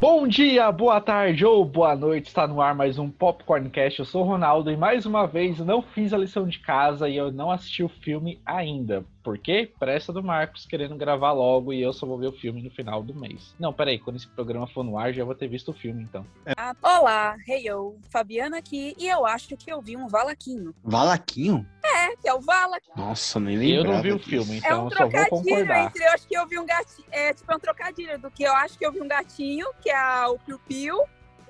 Bom dia, boa tarde ou boa noite, está no ar mais um Popcorncast. Eu sou o Ronaldo e mais uma vez não fiz a lição de casa e eu não assisti o filme ainda. Por quê? Pressa do Marcos querendo gravar logo e eu só vou ver o filme no final do mês. Não, peraí, quando esse programa for no ar já vou ter visto o filme então. Ah, olá, hey yo, Fabiana aqui e eu acho que eu vi um valaquinho. Valaquinho? É, que é o Vala. Nossa, nem Eu lembrava não vi o filme, É então um eu só vou trocadilho entre eu acho que eu vi um gatinho. É tipo é um trocadilho do que eu acho que eu vi um gatinho, que é o Piu Piu.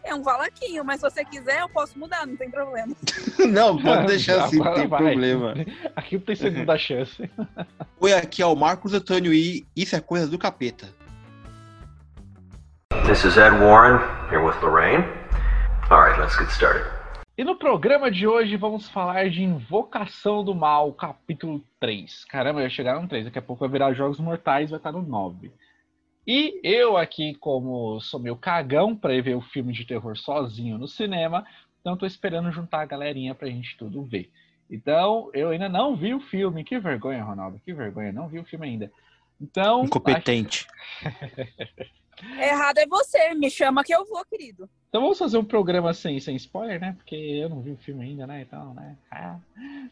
É um valaquinho, mas se você quiser eu posso mudar, não tem problema. Não, pode deixar assim, não tem vai. problema. Aqui não tem segunda chance. Oi, aqui é o Marcos Antônio e isso é coisa do capeta. This is Ed Warren, here with Lorraine. All right, let's get started. E no programa de hoje vamos falar de Invocação do Mal, capítulo 3. Caramba, já chegaram no 3, daqui a pouco vai virar Jogos Mortais, vai estar no 9. E eu aqui, como sou meio cagão pra ir ver o filme de terror sozinho no cinema, então tô esperando juntar a galerinha pra gente tudo ver. Então, eu ainda não vi o filme. Que vergonha, Ronaldo, que vergonha, não vi o filme ainda. Então, Incompetente. Errado é você, me chama que eu vou, querido. Então vamos fazer um programa sem, sem spoiler, né? Porque eu não vi o filme ainda, né? Então, né? Ah.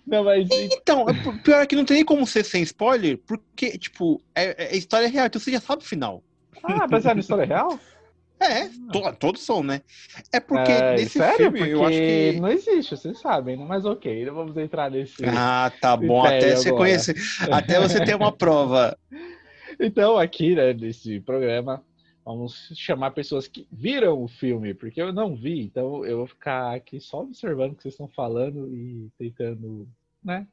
Não, mas. Então, é- pior é que não tem nem como ser sem spoiler, porque, tipo, é, é história real, então você já sabe o final. Ah, baseado na história real? É, to- todos são, né? É porque É, nesse sério? filme Porque eu acho que. não existe, vocês sabem, né? Mas ok, não vamos entrar nesse. Ah, tá bom. Até você agora. conhecer. Até você ter uma prova. Então, aqui, né, nesse programa, vamos chamar pessoas que viram o filme, porque eu não vi, então eu vou ficar aqui só observando o que vocês estão falando e tentando, né,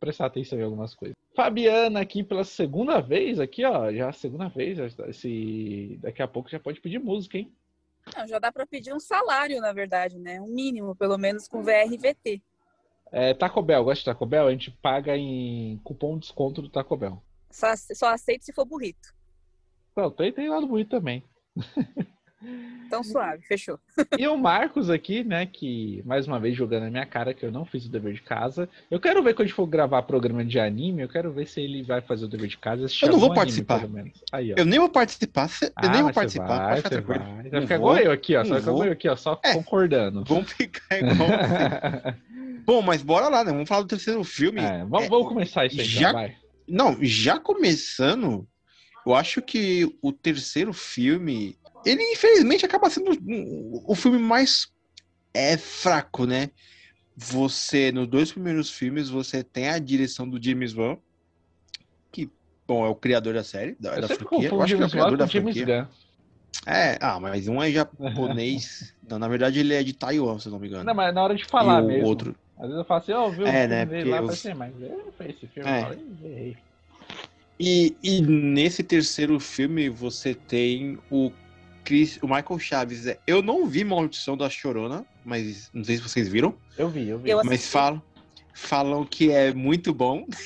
prestar atenção em algumas coisas. Fabiana aqui pela segunda vez, aqui, ó, já a segunda vez, esse... daqui a pouco já pode pedir música, hein? Não, já dá pra pedir um salário, na verdade, né? Um mínimo, pelo menos com VRVT. É, Taco Bell, gosta de Taco Bell? A gente paga em cupom de desconto do Taco Bell. Só, só aceito se for burrito. Não, tem, tem lá no bonito também. Então suave, fechou. E o Marcos aqui, né, que mais uma vez jogando na minha cara que eu não fiz o dever de casa. Eu quero ver quando a gente for gravar programa de anime, eu quero ver se ele vai fazer o dever de casa. Eu não vou anime, participar. pelo menos. Aí, ó. Eu nem vou participar. cê- Eu Ah, nem vou participar. Vai, pode ficar tranquilo. vai. Vai Não ficar igual eu aqui, ó. Só igual eu aqui, ó, só É. concordando. Vamos ficar igual. você. Bom, mas bora lá, né? Vamos falar do terceiro filme. É, vamos, É, vamos começar isso aí, então, já- vai. Não, já começando, eu acho que o terceiro filme, ele infelizmente acaba sendo o filme mais é fraco, né? Você, nos dois primeiros filmes, você tem a direção do James Wan, que, bom, é o criador da série, da, Eu da franquia. Eu acho que é o criador da franquia. Gunn. É, ah, mas um é japonês. não, na verdade ele é de Taiwan, se não me engano. Não, mas na hora de falar e o mesmo. outro. Às vezes eu falo assim, ó, oh, viu É, né, porque lá, eu- assim, mas eu esse filme. É. Eu falei, "Ih, errei. E, e nesse terceiro filme você tem o Chris, o Michael Chaves. É, Eu não vi Maldição da Chorona, mas não sei se vocês viram, Eu vi, eu vi. Eu mas falam, falam que é muito bom.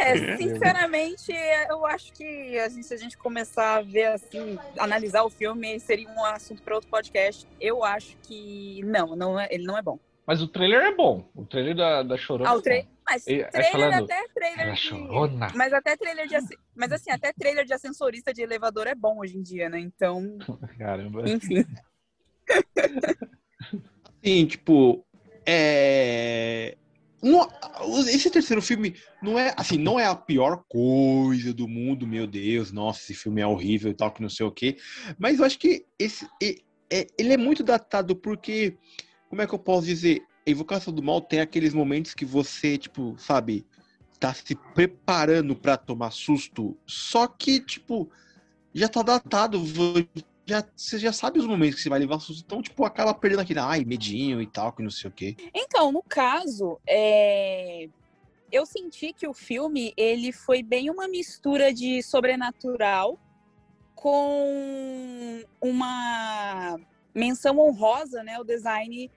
É, sinceramente, eu acho que assim, se a gente começar a ver assim, analisar o filme, seria um assunto para outro podcast. Eu acho que não, não é, ele não é bom. Mas o trailer é bom. O trailer da, da Chorona. Ah, é o tra... Mas E- trailer falando, até trailer Ela de... Mas até trailer de mas assim, até trailer de ascensorista de elevador é bom hoje em dia, né? Então, Caramba. enfim. Sim, tipo, é. não- esse terceiro filme não é assim, não é a pior coisa do mundo, meu Deus, nossa, esse filme é horrível e tal, que não sei o quê. Mas eu acho que esse, é- ele é muito datado porque, como é que eu posso dizer? Invocação do Mal tem aqueles momentos que você, tipo, sabe, tá se preparando pra tomar susto, só que, tipo, já tá datado, já, você já sabe os momentos que você vai levar susto, então, tipo, acaba perdendo aquele, ai, medinho e tal, que não sei o quê. Então, no caso, é, eu senti que o filme ele foi bem uma mistura de sobrenatural com uma menção honrosa, né, o design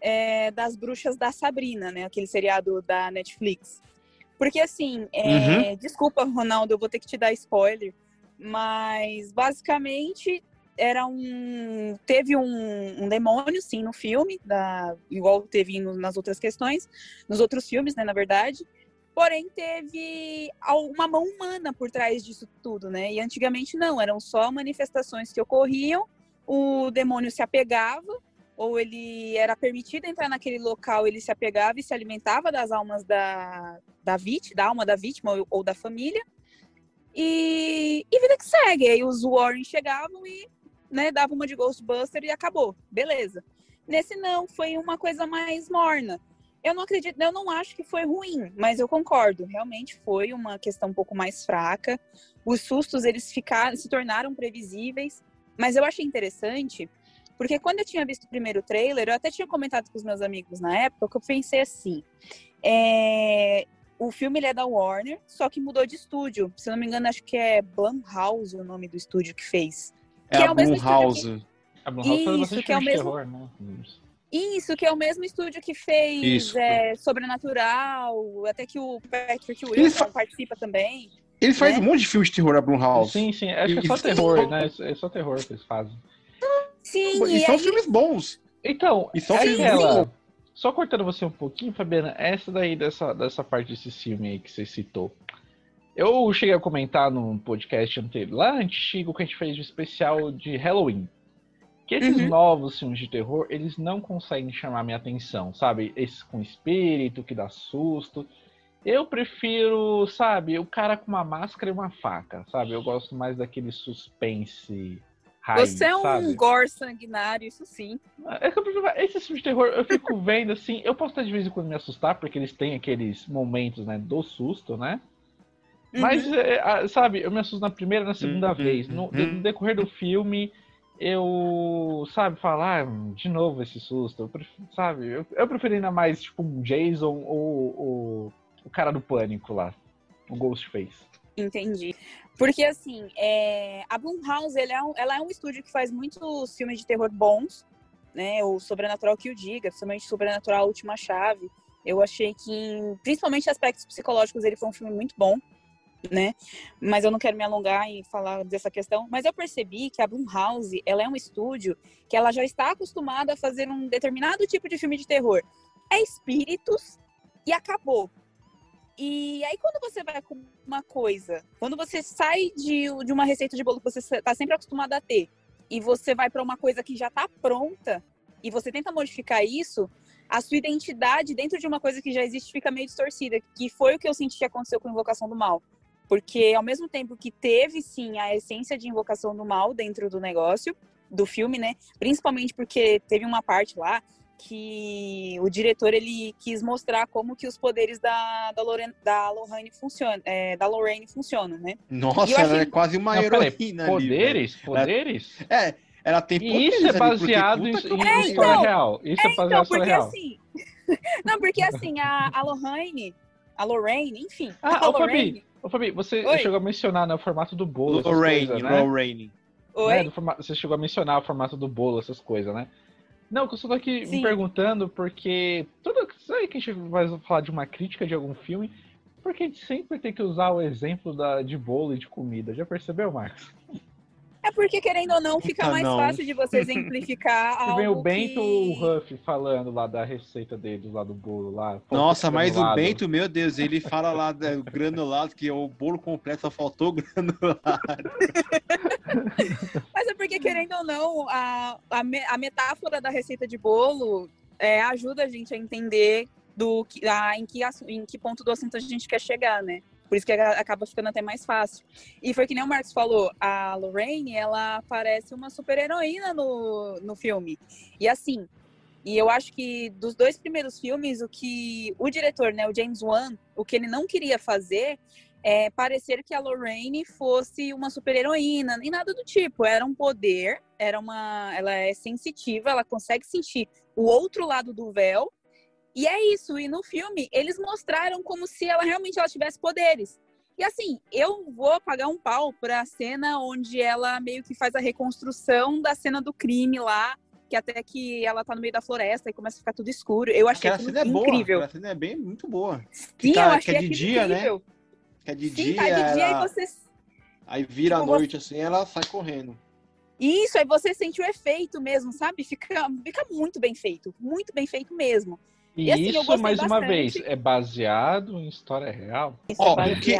é, das bruxas da Sabrina, né, aquele seriado da Netflix. Porque assim, é, desculpa, Ronaldo, eu vou ter que te dar spoiler, mas basicamente era um teve um, um demônio sim no filme da igual teve nas outras questões nos outros filmes né na verdade Porém, teve uma mão humana por trás disso tudo, né? E antigamente não, eram só manifestações que ocorriam, o demônio se apegava, ou ele era permitido entrar naquele local, ele se apegava e se alimentava das almas da, da vítima, da alma da vítima ou, ou da família. E, e vida que segue. Aí os Warren chegavam e né, uma de Ghostbuster e acabou. Beleza. Nesse não, foi uma coisa mais morna. Eu não acredito, eu não acho que foi ruim, mas eu concordo. Realmente foi uma questão um pouco mais fraca. Os sustos eles ficaram, se tornaram previsíveis, mas eu achei interessante porque quando eu tinha visto o primeiro trailer, eu até tinha comentado com os meus amigos na época que eu pensei assim: é... o filme ele é da Warner, só que mudou de estúdio. Se não me engano, acho que é Blumhouse o nome do estúdio que fez. É que a é Blumhouse. Que... A Blumhouse Isso, que é o mesmo. Terror, né? Isso, que é o mesmo estúdio que fez é, Sobrenatural, até que o Patrick Wilson fa... participa também. Ele faz né? um monte de filmes de terror, a Blumhouse. Sim, sim, acho que é só terror, né? É só terror que eles fazem. Sim, e, e são aí... filmes bons. Então, e são filmes aquela... Só cortando você um pouquinho, Fabiana, essa daí dessa, dessa parte desse filme aí que você citou. Eu cheguei a comentar num podcast anterior, lá antigo, que a gente fez de especial de Halloween. Que esses uhum. novos filmes de terror, eles não conseguem chamar minha atenção, sabe? Esses com espírito, que dá susto. Eu prefiro, sabe, o cara com uma máscara e uma faca, sabe? Eu gosto mais daquele suspense Raiz, Você é um sabe? gore sanguinário, isso sim. É que eu prefiro, esse filme de terror, eu fico vendo assim, eu posso estar de vez em quando me assustar, porque eles têm aqueles momentos, né, do susto, né? Uhum. Mas, é, sabe, eu me assusto na primeira e na segunda uhum. vez. No, no, uhum. decorrer do filme, eu, sabe, falar ah, de novo esse susto. Eu prefiro, sabe, eu, eu preferi ainda mais, tipo, um Jason ou o, o cara do pânico lá, o Ghostface. Entendi. Porque, assim, é... a Blumhouse, ela é, um, ela é um estúdio que faz muitos filmes de terror bons, né? O Sobrenatural que o diga, principalmente Sobrenatural A Última Chave. Eu achei que, principalmente aspectos psicológicos, ele foi um filme muito bom, né? Mas eu não quero me alongar em falar dessa questão. Mas eu percebi que a Blumhouse, ela é um estúdio que ela já está acostumada a fazer um determinado tipo de filme de terror. É espíritos e acabou. E aí, quando você vai com uma coisa, quando você sai de, de uma receita de bolo que você está sempre acostumado a ter, e você vai para uma coisa que já está pronta, e você tenta modificar isso, a sua identidade dentro de uma coisa que já existe fica meio distorcida, que foi o que eu senti que aconteceu com Invocação do Mal. Porque ao mesmo tempo que teve sim a essência de Invocação do Mal dentro do negócio, do filme, né? Principalmente porque teve uma parte lá que o diretor ele quis mostrar como que os poderes da, da, Lorraine, da Lorraine funcionam, é, da Lorraine funcionam, né? Nossa, ela achei... é quase uma Não, heroína Poderes? Ali, poderes? É, ela tem poderes. Isso é baseado em, em é, história então, real. Isso é, é baseado então, em história real. Assim, não, porque assim, a, a Lorraine, a Lorraine, enfim. Ah, a ô, Lorraine... Fabi, ô, Fabi, você Oi? chegou a mencionar no formato do bolo. Lorraine, coisas, né? Lorraine. Oi? Né? Formato, você chegou a mencionar o formato do bolo, essas coisas, né? Não, que eu só tô aqui Sim. me perguntando, porque toda vez que a gente vai falar de uma crítica de algum filme, porque a gente sempre tem que usar o exemplo da, de bolo e de comida. Já percebeu, Marcos? É porque, querendo ou não, fica mais não. fácil de você exemplificar algo Vem o Bento que... ou o Huff falando lá da receita deles, lá do bolo lá. Nossa, mas o Bento, meu Deus, ele fala lá do granulado, que é o bolo completo só faltou granulado. mas é porque, querendo ou não, a, a, a metáfora da receita de bolo é, ajuda a gente a entender do, a, em, que, em que ponto do assunto a gente quer chegar, né? Por isso que acaba ficando até mais fácil. E foi que nem o Marcos falou, a Lorraine, ela parece uma super heroína no, no filme. E assim, e eu acho que dos dois primeiros filmes, o que o diretor, né, o James Wan, o que ele não queria fazer é parecer que a Lorraine fosse uma super heroína, nem nada do tipo. Era um poder, era uma, ela é sensitiva, ela consegue sentir o outro lado do véu e é isso. E no filme, eles mostraram como se ela realmente ela tivesse poderes. E assim, eu vou pagar um pau pra cena onde ela meio que faz a reconstrução da cena do crime lá, que até que ela tá no meio da floresta e começa a ficar tudo escuro. Eu achei aquela cena é incrível. Boa, aquela cena é bem muito boa. Sim, tá, eu achei que é de dia, né? incrível. né? Que é de Sim, dia. Tá de dia ela... e você. Aí vira tipo, a noite assim, ela sai correndo. Isso, aí você sente o efeito mesmo, sabe? Fica, fica muito bem feito, muito bem feito mesmo. E, E, assim, isso, mais uma bastante. vez, é baseado em história real? Isso Ó, é o que-.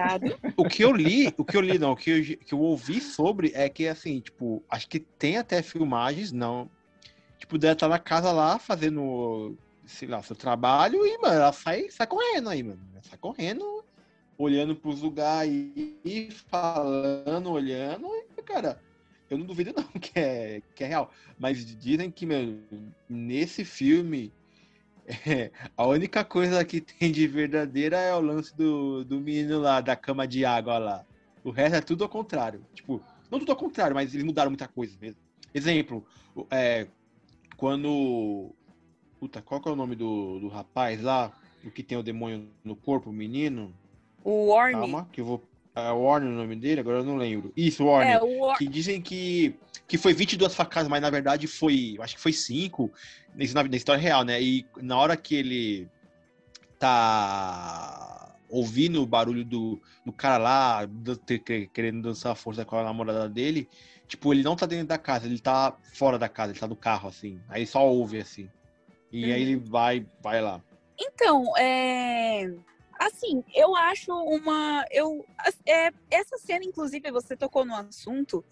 O que eu li, o que eu li, não, o que eu, que eu ouvi sobre é que, assim, tipo, acho que tem até filmagens, não. Tipo, dela tá na casa lá fazendo, sei lá, seu trabalho e, mano, ela sai, sai correndo aí, mano. Ela sai correndo, olhando pros lugares e falando, olhando, e, cara, eu não duvido não que é, que é real. Mas dizem que, meu, nesse filme, é, a única coisa que tem de verdadeira é o lance do, do menino lá, da cama de água lá. O resto é tudo ao contrário. Tipo, não tudo ao contrário, mas eles mudaram muita coisa mesmo. Exemplo, é, quando. Puta, qual que é o nome do, do rapaz lá? O que tem o demônio no corpo, o menino? O Worm. Calma, que eu vou. É o Warner o nome dele? Agora eu não lembro. Isso, Warner É, Worm. que dizem que, que foi 22 facadas, mas na verdade foi, acho que foi 5, isso na, na história real, né? E na hora que ele tá ouvindo o barulho do, do cara lá, do- querendo dançar a força com a namorada dele, tipo, ele não tá dentro da casa, ele tá fora da casa, ele tá no carro, assim. Aí só ouve, assim. E aí ele vai, vai lá. Então, é. Assim, eu acho uma. Eu, é, essa cena, inclusive, você tocou no assunto.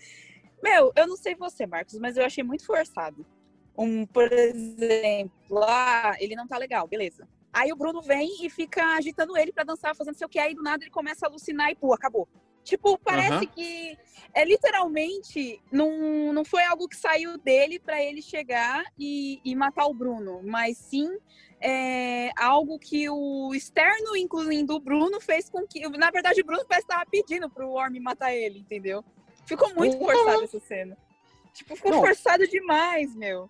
Meu, eu não sei você, Marcos, mas eu achei muito forçado. Um, por exemplo, ah, ele não tá legal, beleza. Aí o Bruno vem e fica agitando ele pra dançar, fazendo sei o que, aí do nada ele começa a alucinar e, pô, acabou. Tipo, parece Aham. que é literalmente não, não foi algo que saiu dele pra ele chegar e, e matar o Bruno, mas sim é, algo que o externo, incluindo o Bruno, fez com que. Na verdade, o Bruno parece que tava pedindo pro Worm matar ele, entendeu? Ficou muito Porra. forçado essa cena. Tipo, ficou forçado demais, meu.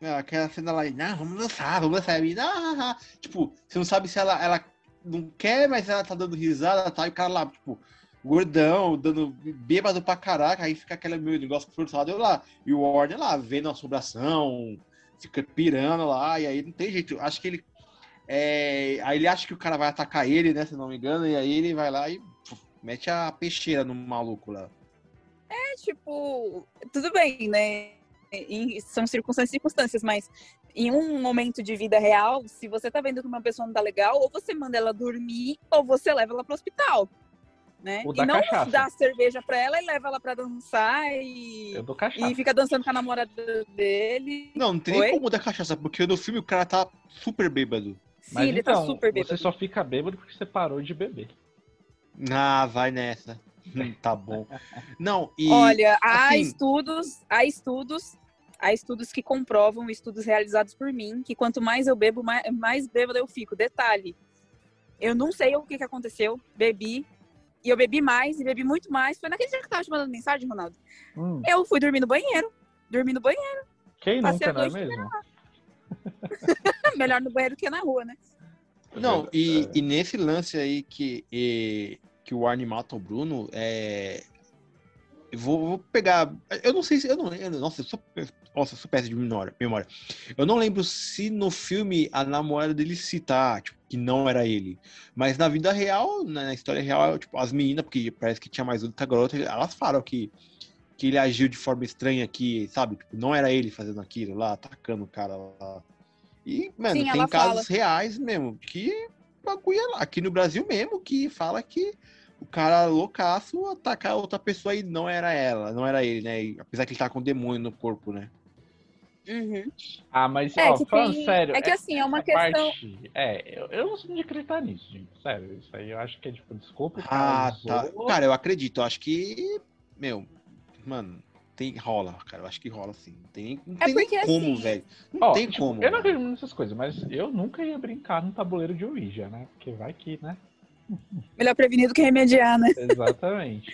É, Aquela cena lá, não, vamos dançar, vamos dançar. E, ah, ah, ah. Tipo, você não sabe se ela, ela não quer, mas ela tá dando risada, tá? E o cara lá, tipo, gordão, dando bêbado pra caraca, aí fica aquele meu negócio forçado eu lá. E o Warner lá, vendo a assombração, fica pirando lá, e aí não tem jeito. Acho que ele. é, aí ele acha que o cara vai atacar ele, né? Se não me engano, e aí ele vai lá e puf, mete a peixeira no maluco lá. É tipo, tudo bem, né? Em- são circunstâncias circunstâncias, mas em um momento de vida real, se você tá vendo que uma pessoa não tá legal, ou você manda ela dormir, ou você leva ela pro hospital. Né? Ou E não cachaça. dá cerveja pra ela e leva ela pra dançar e, Eu dou cachaça. e fica dançando com a namorada dele. Não, não tem Oi? nem como dar cachaça, porque no filme o cara tá super bêbado. Sim, Mas ele então, tá super bêbado. você só fica bêbado porque você parou de beber. Ah, vai nessa. Hum, tá bom. Não, e. Olha, há assim- estudos, há estudos, há estudos que comprovam, estudos realizados por mim, que quanto mais eu bebo, mais, mais bêbada eu fico. Detalhe, eu não sei o que, que aconteceu, bebi, e eu bebi mais, e bebi muito mais. Foi naquele dia que eu tava te mandando mensagem, Ronaldo. Hum, Eu fui dormir no banheiro, dormi no banheiro. quem Passei nunca, não é mesmo? Melhor no banheiro que na rua, né? Não, e, É. e nesse lance aí que, e- que o Arnie mata o Bruno, é. Eu vou, vou pegar. Eu não sei se. Eu não, eu, nossa, eu sou, nossa, sou péssimo de memória, memória. Eu não lembro se no filme a namorada dele citar, tipo, que não era ele. Mas na vida real, na história real, tipo, as meninas, porque parece que tinha mais outra garota, elas falam que, que ele agiu de forma estranha que, sabe? Tipo, não era ele fazendo aquilo lá, atacando o cara lá. E, mano, Sim, tem casos reais mesmo, que bagulho é lá. Aqui no Brasil mesmo, que fala que o cara loucaço atacar outra pessoa e não era ela, não era ele, né? E apesar que ele tá com demônio no corpo, né? Uhum. Ah, mas, É, ó, que falando tem- sério. é que assim, é uma questão- parte- é, eu, eu não sou de acreditar nisso, gente. Sério, isso aí eu acho que é tipo, desculpa. Ah, cara tá. Cara, eu acredito. Eu acho que, meu, mano, tem rola, cara. Eu acho que rola sim. Não tem, nem- não É tem nem porque, como, assim, velho. Não Ó, tem tipo, como. Eu não acredito nessas coisas, mas eu nunca ia brincar num tabuleiro de Ouija, né? Porque vai que, né? Melhor prevenir do que remediar, né? Exatamente.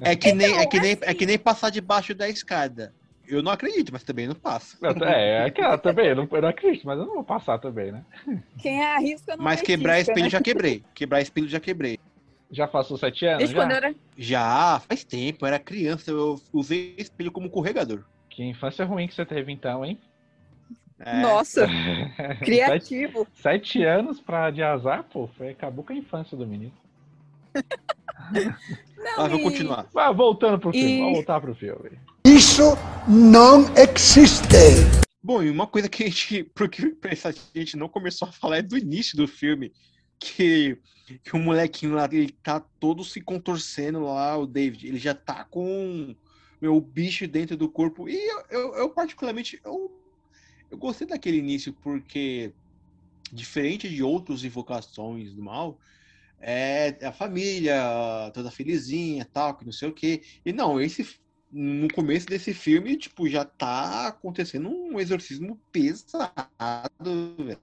É que nem, é Então, que nem, assim- é que nem passar debaixo da escada. Eu não acredito, mas também não passo. É, é que ah, também, eu não, eu não acredito, mas eu não vou passar também, né? Quem arrisca não Mas quebrar espelho né? já quebrei. Quebrar espelho já quebrei. Já passou sete anos? Desde já? quando era Já faz tempo, eu era criança, eu usei espelho como corregador. Que infância ruim que você teve então, hein? É, Nossa, sete, criativo. sete anos pra de azar, pô, foi, acabou com a infância do menino. Não, Mas vou e- continuar. Mas voltando pro filme, E- vamos voltar pro filme. Isso não existe. Bom, e uma coisa que a gente, porque a gente não começou a falar é do início do filme, que, que o molequinho lá, ele tá todo se contorcendo lá, o David, ele já tá com meu, o bicho dentro do corpo. E eu, eu, eu, particularmente, eu, eu gostei daquele início, porque diferente de outras invocações do mal, é a família toda felizinha, tal, que não sei o quê. E não, esse no começo desse filme, tipo, já tá acontecendo um exorcismo pesado, velho.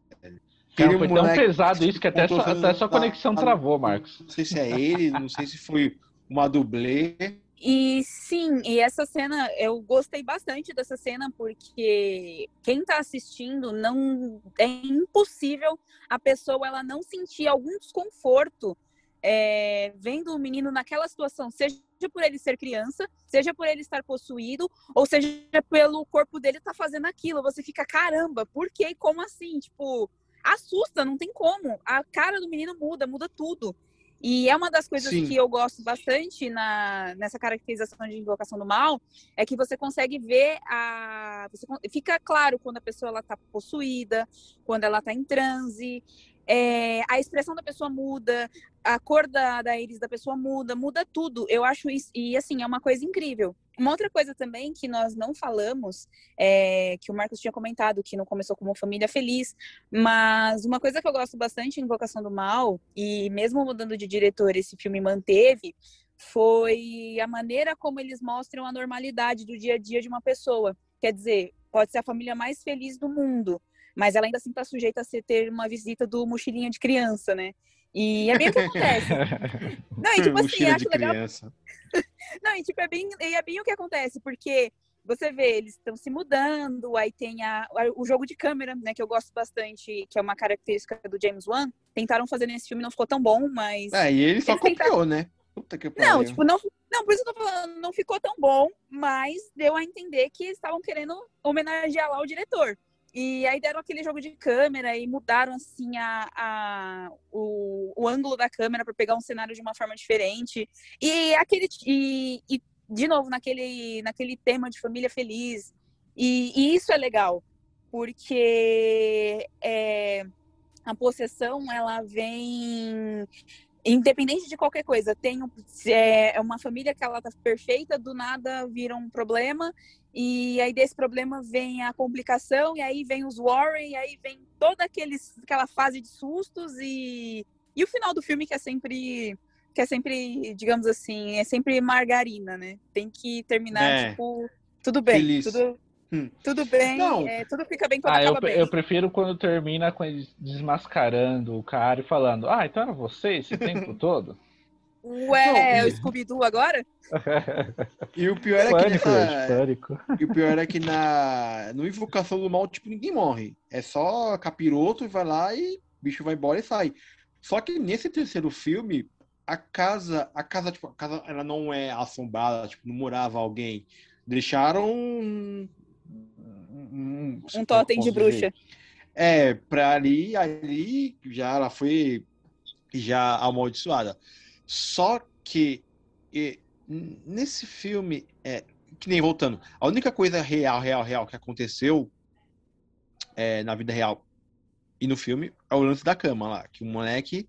Cara, foi tão pesado isso que até, só, até sua conexão travou, Marcos. Não sei se é ele, não sei se foi uma dublê. E sim, e essa cena, eu gostei bastante dessa cena, porque quem tá assistindo não. É impossível a pessoa ela não sentir algum desconforto é, vendo o menino naquela situação, seja por ele ser criança, seja por ele estar possuído, ou seja pelo corpo dele estar tá fazendo aquilo. Você fica, caramba, por quê? Como assim? Tipo, assusta, não tem como. A cara do menino muda, muda tudo. E é uma das coisas Sim. que eu gosto bastante na, nessa caracterização de invocação do mal, é que você consegue ver a. Você, fica claro quando a pessoa está possuída, quando ela está em transe, é, a expressão da pessoa muda, a cor da, da íris da pessoa muda, muda tudo. Eu acho isso, e assim, é uma coisa incrível. Uma outra coisa também que nós não falamos, é, que o Marcos tinha comentado, que não começou como família feliz, mas uma coisa que eu gosto bastante em Invocação do Mal, e mesmo mudando de diretor, esse filme manteve, foi a maneira como eles mostram a normalidade do dia a dia de uma pessoa. Quer dizer, pode ser a família mais feliz do mundo, mas ela ainda assim está sujeita a ser, ter uma visita do mochilinha de criança, né? E é bem o que acontece. Não, e tipo assim, acho legal. Criança. Não, e tipo, é bem, é bem o que acontece, porque você vê, eles estão se mudando, aí tem a, o jogo de câmera, né, que eu gosto bastante, que é uma característica do James Wan. Tentaram fazer nesse filme, não ficou tão bom, mas. É, e ele só copiou, tentaram... né? Puta que pariu. Não, tipo, não, não, por isso eu tô falando, não ficou tão bom, mas deu a entender que estavam querendo homenagear lá o diretor. E aí deram aquele jogo de câmera e mudaram assim a, a o, o ângulo da câmera para pegar um cenário de uma forma diferente. E aquele e, e, de novo naquele naquele tema de família feliz. E, e isso é legal, porque é, a possessão ela vem independente de qualquer coisa, tem é, é uma família que ela tá perfeita, do nada vira um problema e aí desse problema vem a complicação, e aí vem os Warren, e aí vem toda aqueles, aquela fase de sustos e, e o final do filme que é sempre que é sempre, digamos assim, é sempre margarina, né? Tem que terminar, é. tipo, tudo bem, Feliz. tudo, hum. tudo bem, é, tudo fica bem quando ah, acaba eu, bem. Eu prefiro quando termina com desmascarando o cara e falando, ah, então era você esse tempo todo? Ué, o Scooby-Doo agora? E o pior é que nessa... E o pior é que na no Invocação do Mal, tipo, ninguém morre. É só capiroto e vai lá e o bicho vai embora e sai. Só que nesse terceiro filme, a casa, a casa, tipo, a casa ela não é assombrada, tipo, não morava alguém. Deixaram um, um, um totem de bruxa. É, pra ali, ali já ela foi já amaldiçoada. Só que e, nesse filme, é, que nem voltando, a única coisa real, real, real que aconteceu é, na vida real e no filme é o lance da cama lá, que o moleque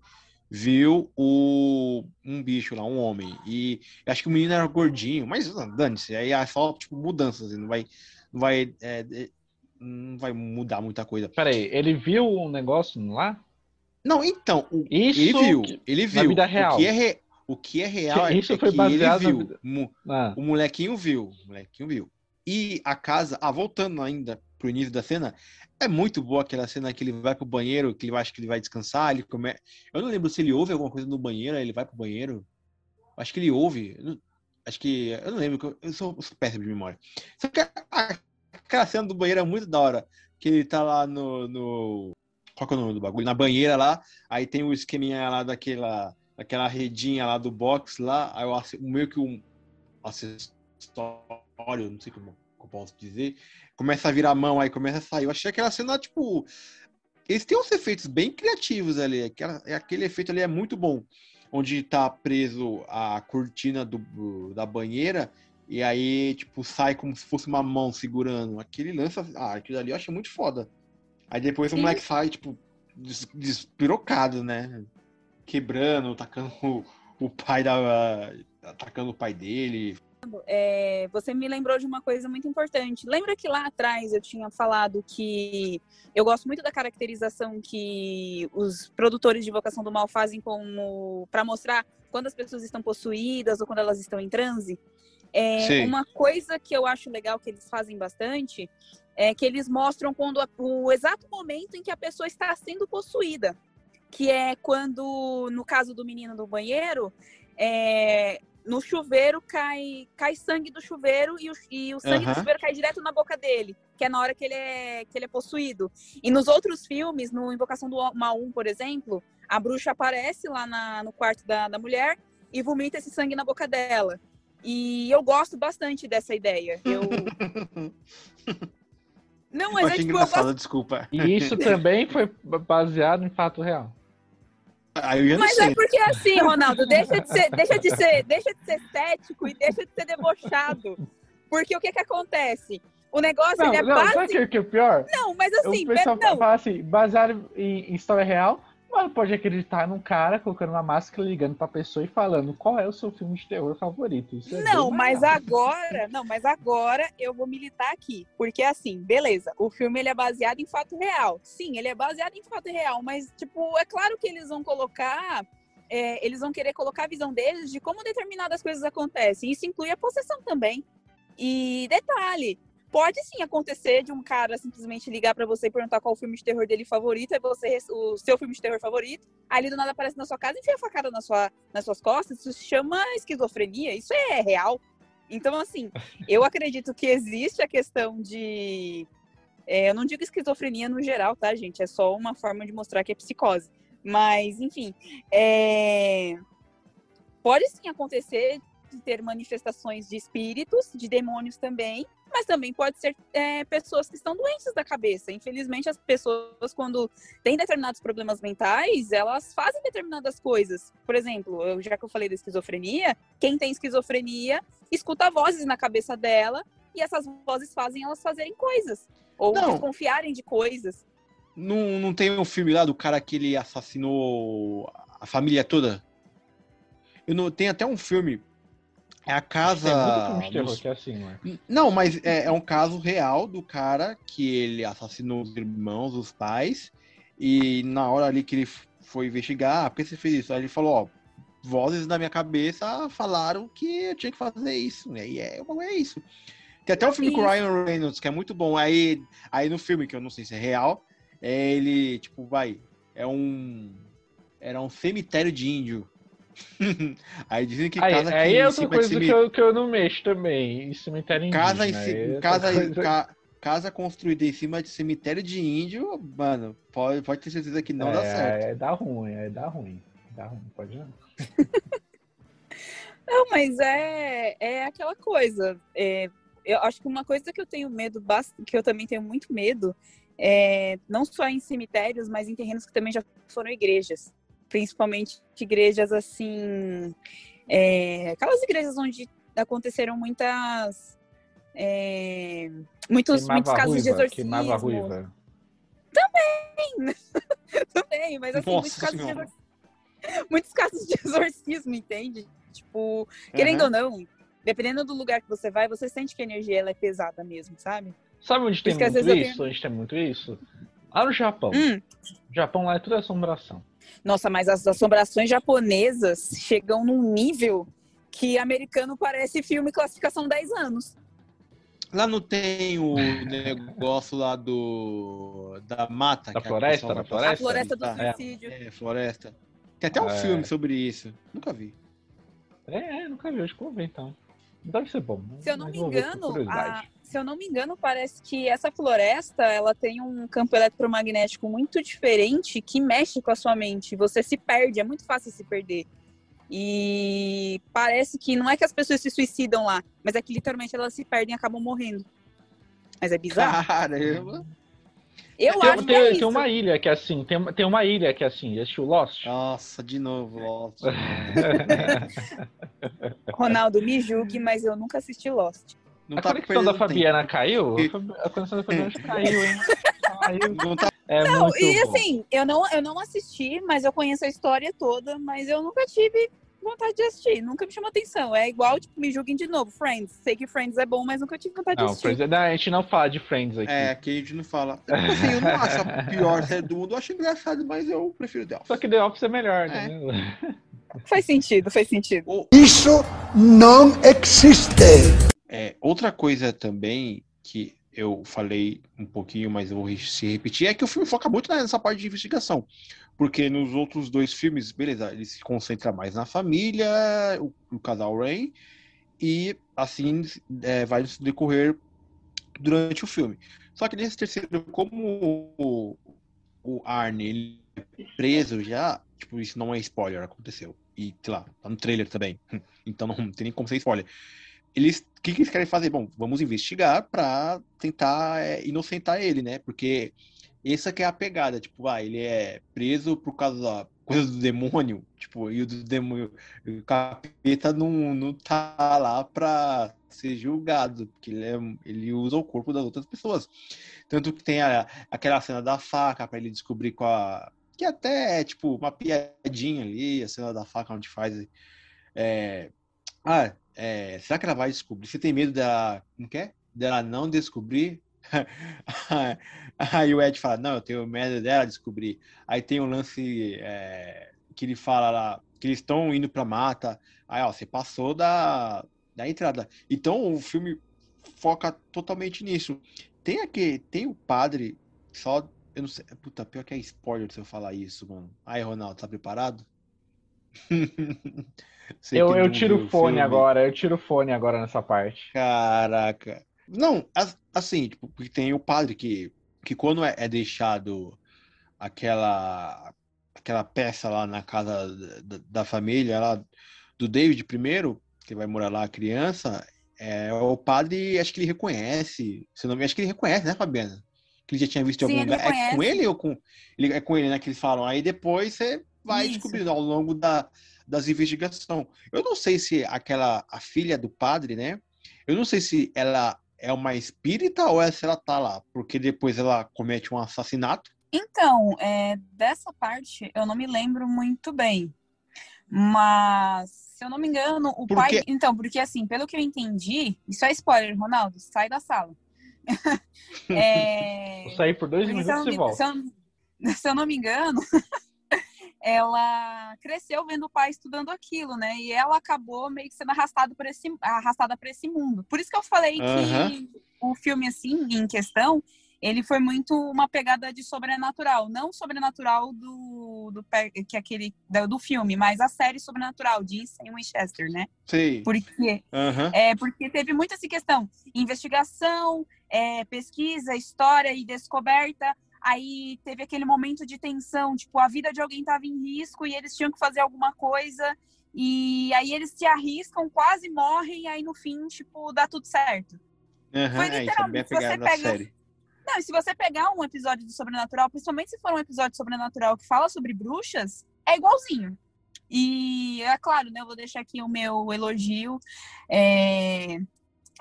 viu o, um bicho lá, um homem. E acho que o menino era gordinho, mas dane-se, aí é só tipo mudanças, não vai, vai, é, não vai mudar muita coisa. Peraí, ele viu um negócio lá? Não, então, o, Isso ele viu, ele viu. Na vida real. O que é, re, o que é real é, Isso é foi que baseado ele viu. Ah. O molequinho viu, o molequinho viu. E a casa, ah, voltando ainda pro início da cena, é muito boa aquela cena que ele vai pro banheiro, que ele acha que ele vai descansar, ele come... Eu não lembro se ele ouve alguma coisa no banheiro, aí ele vai pro banheiro. Acho que ele ouve. Acho que. Eu não lembro, eu sou, sou péssimo de memória. Só que aquela cena do banheiro é muito da hora. Que ele tá lá no, no qual que é o nome do bagulho? Na banheira lá, aí tem o esqueminha lá daquela, daquela redinha lá do box lá, aí eu, meio que um acessório, não sei como eu posso dizer, começa a virar a mão, aí começa a sair. Eu achei aquela cena, tipo. Eles têm uns efeitos bem criativos ali. Aquela, aquele efeito ali é muito bom. Onde tá preso a cortina do, da banheira E aí, tipo, sai como se fosse uma mão segurando. Aquele lança. Ah, aquilo ali eu acho muito foda. Aí depois Sim. o moleque sai, tipo, despirocado, né? Quebrando, tacando o, o pai da. atacando o pai dele. É, você me lembrou de uma coisa muito importante. Lembra que lá atrás eu tinha falado que eu gosto muito da caracterização que os produtores de Invocação do Mal fazem como para mostrar quando as pessoas estão possuídas ou quando elas estão em transe? É, uma coisa que eu acho legal que eles fazem bastante é que eles mostram quando o exato momento em que a pessoa está sendo possuída, que é quando, no caso do menino do banheiro, é, no chuveiro cai, cai sangue do chuveiro e o, e o sangue uhum. do chuveiro cai direto na boca dele, que é na hora que ele é, que ele é possuído. E nos outros filmes, no Invocação do Mal 1, por exemplo, a bruxa aparece lá na, no quarto da, da mulher e vomita esse sangue na boca dela. E eu gosto bastante dessa ideia. Eu. Não, mas eu é tipo. Engraçado, gosto... desculpa. E isso também foi baseado em fato real. Ah, mas é porque assim, Ronaldo, deixa de ser, deixa de ser, deixa de ser cético e deixa de ser debochado. Porque o que que acontece? O negócio não, ele é não, base... Sabe o que é pior? Não, mas assim, o pessoal não. fala assim, baseado em, em história real, Mano, pode acreditar num cara colocando uma máscara, ligando pra pessoa e falando qual é o seu filme de terror favorito. É não, mas agora, não, mas agora eu vou militar aqui. Porque assim, beleza, o filme ele é baseado em fato real. Sim, ele é baseado em fato real, mas, tipo, é claro que eles vão colocar. É, eles vão querer colocar a visão deles de como determinadas coisas acontecem. Isso inclui a possessão também. E detalhe, Pode sim acontecer de um cara simplesmente ligar para você e perguntar qual o filme de terror dele favorito, aí você, o seu filme de terror favorito, aí ele do nada aparece na sua casa e enfia a facada na sua, nas suas costas, isso se chama esquizofrenia, isso é real. Então, assim, eu acredito que existe a questão de. É, eu não digo esquizofrenia no geral, tá, gente? É só uma forma de mostrar que é psicose. Mas, enfim, é... pode sim acontecer de ter manifestações de espíritos, de demônios também, mas também pode ser é, pessoas que estão doentes da cabeça. Infelizmente, as pessoas, quando têm determinados problemas mentais, elas fazem determinadas coisas. Por exemplo, eu, já que eu falei da esquizofrenia, quem tem esquizofrenia escuta vozes na cabeça dela e essas vozes fazem elas fazerem coisas ou não. desconfiarem de coisas. Não, não tem um filme lá do cara que ele assassinou a família toda? Eu não, tem até um filme é a casa. Tem terror que é assim, né? Não, mas é, é, um caso real do cara que ele assassinou os irmãos, os pais, e na hora ali que ele foi investigar, a PC fez isso. Aí ele falou, ó, vozes na minha cabeça falaram que eu tinha que fazer isso. Né? E é, é isso. Tem até um filme com o Ryan Reynolds, que é muito bom. Aí, aí no filme, que eu não sei se é real, é ele, tipo, vai. É um. Era um cemitério de índio. Aí dizem que aí, casa aí é outra coisa que, eu, que eu não mexo também. Cemitério casa indígena. Em, é casa, coisa... ca, casa construída em cima de cemitério de índio, mano, pode, pode ter certeza que não é, dá certo. É, dá ruim, é dá ruim. Dá ruim, pode não. não, mas é, é aquela coisa. É, eu acho que uma coisa que eu tenho medo, que eu também tenho muito medo, é, não só em cemitérios, mas em terrenos que também já foram igrejas principalmente igrejas assim, é, aquelas igrejas onde aconteceram muitas é, muitos, muitos casos ruiva, de exorcismo. Ruiva. Também, também, mas assim, muitos casos, de, muitos casos de exorcismo, entende? Tipo, querendo uhum. ou não, dependendo do lugar que você vai, você sente que a energia ela é pesada mesmo, sabe? Sabe onde tem muito isso? Tenho... Onde tem muito isso? Lá no Japão. Hum. O Japão lá é tudo assombração. Nossa, mas as assombrações japonesas chegam num nível que americano parece filme classificação 10 anos. Lá não tem o negócio lá do da mata. Da floresta, da floresta? A floresta do é. suicídio. É, é, floresta. Tem até um é. filme sobre isso. Nunca vi. É, é nunca vi. Acho que vou ver então. Deve ser bom. Se eu não me engano, a, se eu não me engano, parece que essa floresta ela tem um campo eletromagnético muito diferente que mexe com a sua mente. Você se perde, é muito fácil se perder. E parece que não é que as pessoas se suicidam lá, mas é que literalmente elas se perdem e acabam morrendo. Mas é bizarro. Caramba! Eu Tem, acho que tem, é tem isso. uma ilha que é assim, tem, tem uma ilha que é assim, assistiu Lost? Nossa, de novo, Lost. Ronaldo, me julgue, mas eu nunca assisti Lost. Não a tá conexão da Fabiana caiu? E- A conexão da Fabiana caiu, hein? Caiu. tempo. Não tá É Não, muito e bom. assim, eu não, eu não assisti, mas eu conheço a história toda, mas eu nunca tive vontade de assistir, nunca me chamou atenção. É igual, tipo, me julguem de novo, Friends. Sei que Friends é bom, mas nunca tive vontade de Não, assistir. Friends, não, a gente não fala de Friends aqui. É, aqui a gente não fala. Tipo assim, eu não acho a pior série do mundo. Eu acho engraçado, mas eu prefiro The Office. Só que The Office é melhor, É. entendeu? Faz sentido, faz sentido. Isso não existe. É, outra coisa também que eu falei um pouquinho, mas eu vou se repetir, é que o filme foca muito nessa parte de investigação. Porque nos outros dois filmes, beleza, ele se concentra mais na família, o, o casal Rain, e assim é, vai decorrer durante o filme. Só que nesse terceiro, como o, o Arne ele é preso já, tipo, isso não é spoiler, aconteceu. E, sei lá, tá no trailer também. Então não tem nem como ser spoiler eles o que, que eles querem fazer? Bom, vamos investigar para tentar é, inocentar ele, né? Porque essa que é a pegada, tipo, ah, ele é preso por causa da coisa do demônio, tipo, e o demônio, o capeta não, não tá lá pra ser julgado, porque ele, é, ele usa o corpo das outras pessoas. Tanto que tem a, aquela cena da faca para ele descobrir qual a, que até é tipo uma piadinha ali, a cena da faca onde faz é, ah, é, será que ela vai descobrir? Você tem medo dela, não quer? Dela não descobrir? Aí o Ed fala, não, eu tenho medo dela descobrir. Aí tem um lance é, que ele fala lá, que eles estão indo pra mata. Aí, ó, você passou da, da entrada. Então o filme foca totalmente nisso. Tem aqui, tem o padre, só, eu não sei, puta, pior que é spoiler se eu falar isso, mano. Aí, Ronaldo, tá preparado? Eu, eu tiro o fone filme. agora, eu tiro o fone agora nessa parte. Caraca. Não, as- assim, tipo, porque tem o padre que, que quando é, é deixado aquela aquela peça lá na casa da, da família lá do David primeiro, que vai morar lá a criança, é o padre, acho que ele reconhece, se não me acho que ele reconhece, né, Fabiana? Que ele já tinha visto em algum lugar. É com ele ou com ele é com ele, né, que eles falam. Aí depois você vai Isso. descobrindo ao longo da, das investigações. Eu não sei se aquela a filha do padre, né? Eu não sei se ela é uma espírita ou é se ela tá lá, porque depois ela comete um assassinato. Então, é, dessa parte eu não me lembro muito bem. Mas, se eu não me engano, o Por pai. Então, porque assim, pelo que eu entendi, isso é spoiler, Ronaldo, sai da sala. É, Vou sair por dois porque minutos e se eu- se eu não me engano, ela cresceu vendo o pai estudando aquilo, né? E ela acabou meio que sendo arrastada por esse, arrastada para esse mundo. Por isso que eu falei Aham. que o filme, assim, em questão, ele foi muito uma pegada de sobrenatural. Não sobrenatural do, do que aquele do filme, mas a série sobrenatural de Sam Winchester, né? Sei. Porque Aham. é porque teve muito essa questão: investigação, é, pesquisa, história e descoberta. Aí teve aquele momento de tensão, tipo, a vida de alguém estava em risco e eles tinham que fazer alguma coisa. E aí eles se arriscam, quase morrem, e aí no fim, tipo, dá tudo certo. Aham. Foi É, isso é bem literalmente, você pega- série. Não, e se você pegar um episódio do Sobrenatural, principalmente se for um episódio sobrenatural que fala sobre bruxas, é igualzinho. E é claro, né? Eu vou deixar aqui o meu elogio é,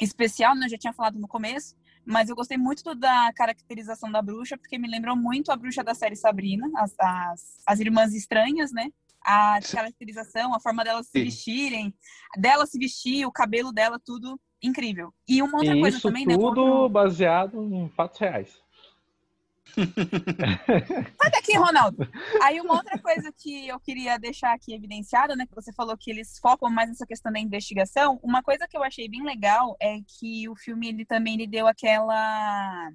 especial, né? Eu já tinha falado no começo, mas eu gostei muito do- da caracterização da bruxa, porque me lembrou muito a bruxa da série Sabrina, as, as, as irmãs estranhas, né? A caracterização, a forma delas se Sim. vestirem, dela se vestir, o cabelo dela, tudo incrível. E uma outra E coisa também, né? tudo baseado em fatos reais. Sai daqui, Ronaldo. Aí uma outra coisa que eu queria deixar aqui evidenciada, né, que você falou que eles focam mais nessa questão da investigação. Uma coisa que eu achei bem legal é que o filme ele também ele deu aquela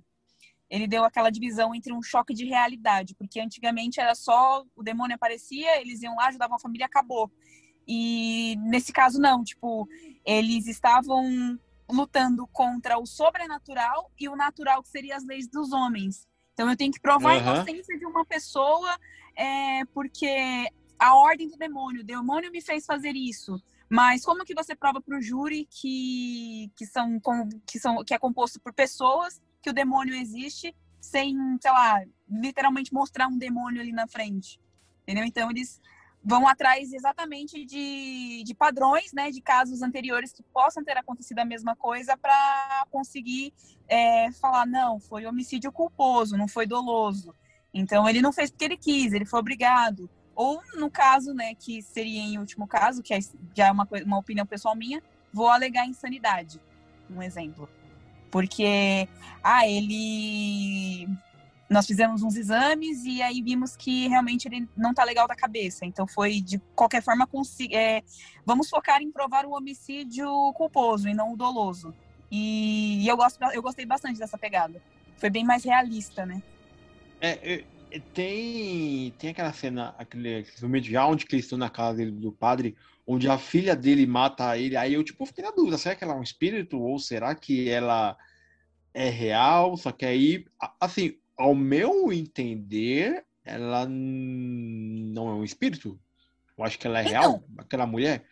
ele deu aquela divisão entre um choque de realidade, porque antigamente era só o demônio aparecia, eles iam lá, ajudavam a família, acabou. E nesse caso não, tipo, eles estavam lutando contra o sobrenatural e o natural que seria as leis dos homens. Então eu tenho que provar a Aham. inocência de uma pessoa é, porque a ordem do demônio, o demônio me fez fazer isso. Mas como que você prova para o júri que, que, são, que, são, que é composto por pessoas, que o demônio existe, sem, sei lá, literalmente mostrar um demônio ali na frente. Entendeu? Então eles vão atrás exatamente de, de padrões, né, de casos anteriores que possam ter acontecido a mesma coisa para conseguir é, falar não, foi homicídio culposo, não foi doloso. Então ele não fez porque ele quis, ele foi obrigado. Ou no caso, né, que seria em último caso, que é, já é uma, uma opinião pessoal minha, vou alegar insanidade, um exemplo. Porque, ah, ele nós fizemos uns exames e aí vimos que realmente ele não tá legal da cabeça. Então foi de qualquer forma é, vamos focar em provar o homicídio culposo e não o doloso. E, e, eu gosto eu gostei bastante dessa pegada. Foi bem mais realista, né? É, é tem tem aquela cena aquele, aquele momento já onde eles estão na casa dele, do padre, onde a filha dele mata ele. Aí eu tipo fiquei na dúvida, será que ela é um espírito ou será que ela é real? Só que aí assim ao meu entender, ela não é um espírito. Eu acho que ela é então, real, aquela mulher.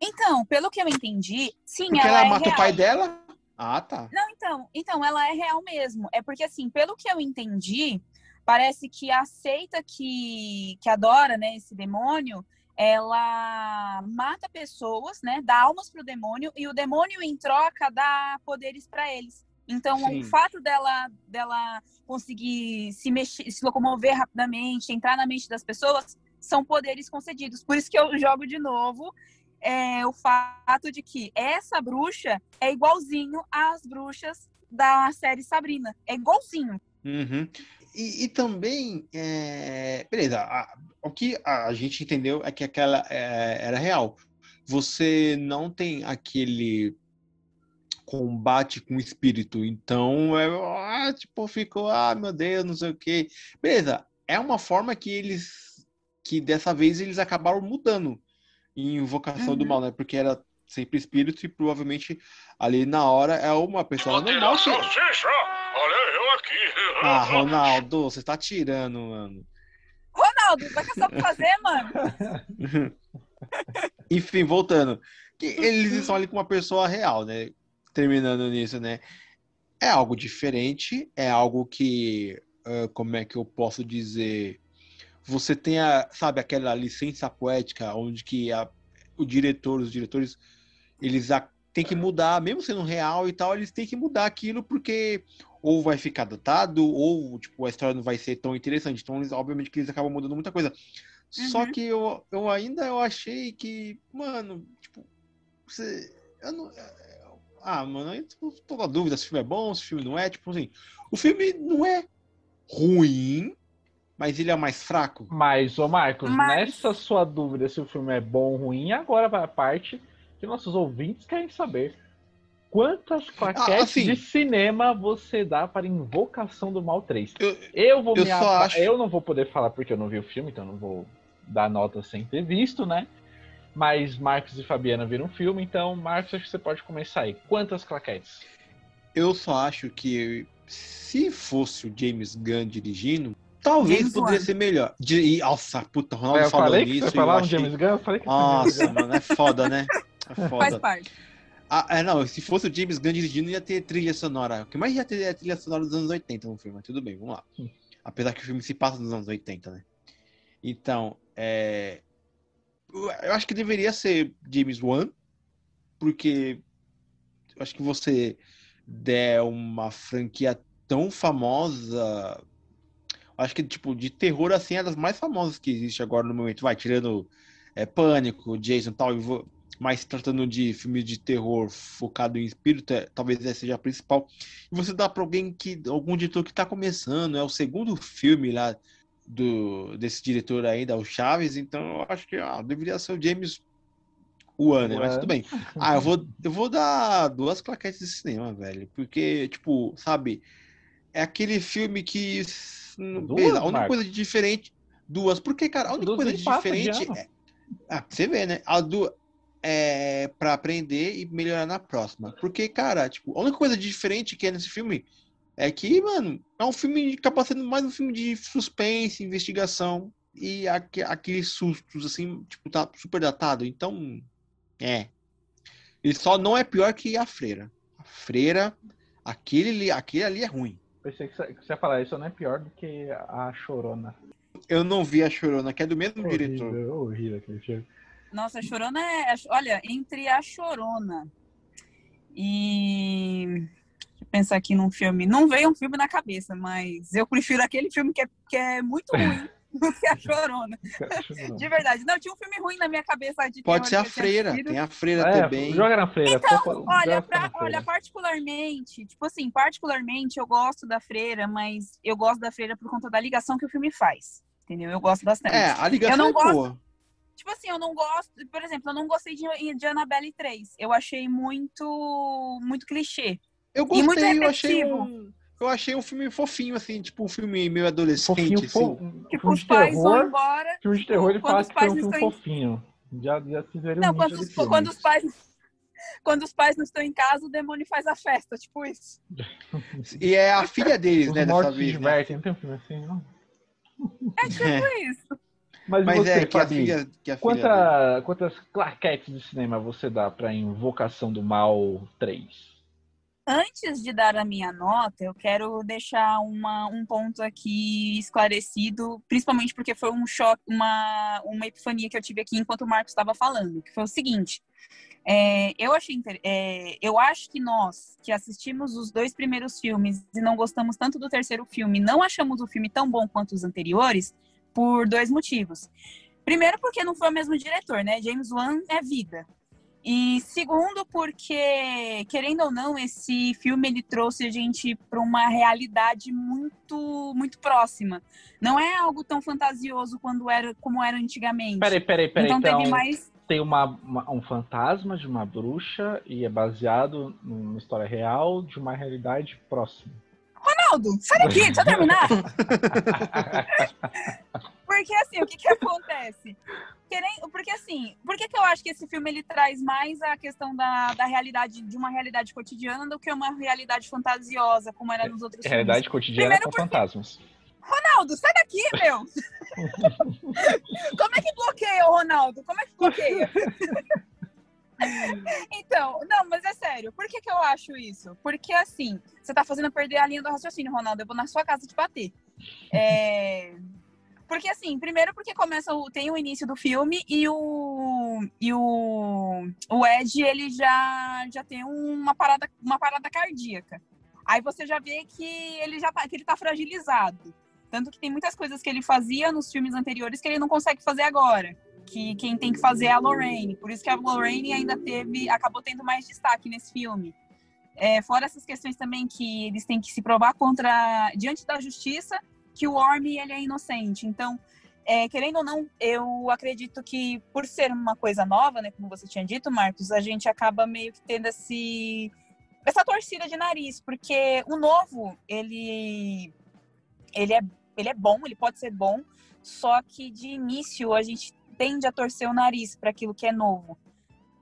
Então, pelo que eu entendi, sim, porque ela, ela é mata real. o pai dela? Ah, tá. Não, então, então, ela é real mesmo. É porque, assim, pelo que eu entendi, parece que a seita que, que adora, né, esse demônio, ela mata pessoas, né, dá almas pro demônio, e o demônio, em troca, dá poderes para eles. Então, Sim. o fato dela, dela conseguir se mexer, se locomover rapidamente, entrar na mente das pessoas, são poderes concedidos. Por isso que eu jogo de novo é, o fato de que essa bruxa é igualzinho às bruxas da série Sabrina. É igualzinho. Uhum. E, e, também, é... beleza, a, o que a gente entendeu é que aquela é, era real. Você não tem aquele combate com o espírito. Então, é, ah, tipo, ficou, ah, meu Deus, não sei o quê. Beleza, é uma forma que eles, que dessa vez eles acabaram mudando em Invocação uhum. do Mal, né? Porque era sempre espírito e provavelmente ali na hora é uma pessoa normal. Que... Olha eu aqui. Ah, Ronaldo, você tá tirando, mano. Ronaldo, vai caçar pra fazer, mano? Enfim, voltando. Que eles estão ali com uma pessoa real, né? Terminando nisso, né? É algo diferente, é algo que, uh, como é que eu posso dizer? Você tem a, sabe, aquela licença poética onde que a, o diretor, os diretores, eles a, têm que mudar, mesmo sendo real e tal, eles têm que mudar aquilo porque ou vai ficar datado ou tipo a história não vai ser tão interessante. Então, eles, obviamente que eles acabam mudando muita coisa. Uhum. Só que eu, eu ainda eu achei que, mano, tipo, você, eu não, ah, mano, aí tô na dúvida se o filme é bom, se o filme não é. Tipo assim, o filme não é ruim, mas ele é mais fraco. Mas, ô Marcos, mas... nessa sua dúvida se o filme é bom ou ruim, agora vai a parte que nossos ouvintes querem saber. Quantas claquetes ah, assim, de cinema você dá para Invocação do Mal 3? Eu, eu vou eu me acho... Eu não vou poder falar porque eu não vi o filme, então não vou dar nota sem ter visto, né? Mas Marcos e Fabiana viram o filme, então, Marcos, acho que você pode começar aí. Quantas claquetes? Eu só acho que se fosse o James Gunn dirigindo, talvez James poderia Gunn. ser melhor. De... Nossa, puta, Ronaldo eu falou. Que você falar achei... James Gunn, eu falei que Nossa, mano, é foda, né? É foda. Faz parte. Ah, é, não, se fosse o James Gunn dirigindo, ia ter trilha sonora. O que mais ia ter é a trilha sonora dos anos 80 no filme, mas tudo bem, vamos lá. Apesar que o filme se passa nos anos 80, né? Então, é, eu acho que deveria ser James Wan, porque eu acho que você der uma franquia tão famosa. Acho que, tipo, de terror, assim, é das mais famosas que existe agora no momento. Vai, tirando é, Pânico, Jason tal, mas tratando de filmes de terror focado em espírito, é, talvez essa seja a principal. E você dá para alguém que, algum diretor que está começando, é o segundo filme lá do, desse diretor ainda, o Chaves, então eu acho que ah, deveria ser o James Wan, né? Mas tudo bem. Ah, eu vou, eu vou dar duas claquetes de cinema, velho. Porque, tipo, sabe, é aquele filme que. Duas, a única coisa de diferente. Duas. Porque, cara, a única coisa de diferente. É, ah, você vê, né? A do, é para aprender e melhorar na próxima. Porque, cara, tipo, a única coisa de diferente que é nesse filme é que, mano, é um filme que acaba sendo mais um filme de suspense, investigação e aqu aqueles sustos, assim, tipo, tá super datado. Então, é. Ele só não é pior que a Freira. A Freira, aquele ali, aquele ali é ruim. pensei que você ia falar, isso não é pior do que a Chorona. Eu não vi a Chorona, que é do mesmo Horrível, diretor. horrível aquele filme. Nossa, a Chorona é. Olha, entre a Chorona e. Pensar aqui num filme. Não veio um filme na cabeça, mas eu prefiro aquele filme que é, que é muito ruim do que a Chorona. De verdade. Não, tinha um filme ruim na minha cabeça de Pode ser a Freira, tem a Freira É, também. joga na freira. Então, pô, olha, pra- olha, particularmente, tipo assim, particularmente eu gosto da freira, mas eu gosto da freira por conta da ligação que o filme faz. Entendeu? Eu gosto bastante. É, a ligação Eu não é gosto- boa. Tipo assim, eu não gosto, por exemplo, eu não gostei de, de Annabelle 3. Eu achei muito muito clichê. Eu E muito gostei, eu achei um. Eu achei um filme fofinho, assim, tipo um filme meio adolescente, Fofinho, assim. fo... Tipo, os de pais vão terror. embora. Filme de terror, ele fala os que foi um pais filme estão fofinho. Já, já fizeram Não, quando os, quando os pais quando os pais não estão em casa, o demônio faz a festa, tipo isso. E é a filha deles, Os né, dessa mortos se vez, né? não tem um filme assim, não? É tipo É. isso. Mas, Mas você, é que a Fabi? filha, que a filha Quanta, quantas claquetes de cinema você dá pra Invocação do Mal 3? Antes de dar a minha nota, eu quero deixar uma, um ponto aqui esclarecido, principalmente porque foi um choque, uma, uma epifania que eu tive aqui enquanto o Marcos estava falando, que foi o seguinte. é, eu achei é, eu acho que nós que assistimos os dois primeiros filmes e não gostamos tanto do terceiro filme, não achamos o filme tão bom quanto os anteriores, por dois motivos. Primeiro, porque não foi o mesmo diretor, né? James Wan é vida. E segundo, porque, querendo ou não, esse filme ele trouxe a gente para uma realidade muito muito próxima. Não é algo tão fantasioso quando era, como era antigamente. Peraí, peraí, peraí. então, Então, teve mais. tem uma, uma- um fantasma de uma bruxa e é baseado numa história real de uma realidade próxima. Ronaldo, sai daqui, deixa eu terminar. Porque assim, o que que acontece? Querem- Porque assim, por que, que eu acho que esse filme ele traz mais a questão da, da realidade, de uma realidade cotidiana do que uma realidade fantasiosa, como era nos outros filmes? realidade cotidiana Primeiro com porque- fantasmas. Ronaldo, sai daqui, meu! Como é que bloqueia o Ronaldo? Como é que bloqueia? então, não, mas é sério. Por que, que eu acho isso? Porque, assim, você tá fazendo perder a linha do raciocínio, Ronaldo. Eu vou na sua casa te bater. É... Porque, assim, primeiro porque começa o... tem o início do filme e o, e o, o Ed, ele já, já tem uma parada, uma parada cardíaca. Aí você já vê que ele já tá, que ele tá fragilizado. Tanto que tem muitas coisas que ele fazia nos filmes anteriores que ele não consegue fazer agora. Que quem tem que fazer é a Lorraine. Por isso que a Lorraine ainda teve, acabou tendo mais destaque nesse filme. É, fora essas questões também que eles têm que se provar contra diante da justiça que o Orm ele é inocente. Então, é, querendo ou não, eu acredito que por ser uma coisa nova, né, como você tinha dito, Marcos, a gente acaba meio que tendo esse essa torcida de nariz, porque o novo, ele ele é ele é bom, ele pode ser bom, só que de início a gente tende a torcer o nariz para aquilo que é novo.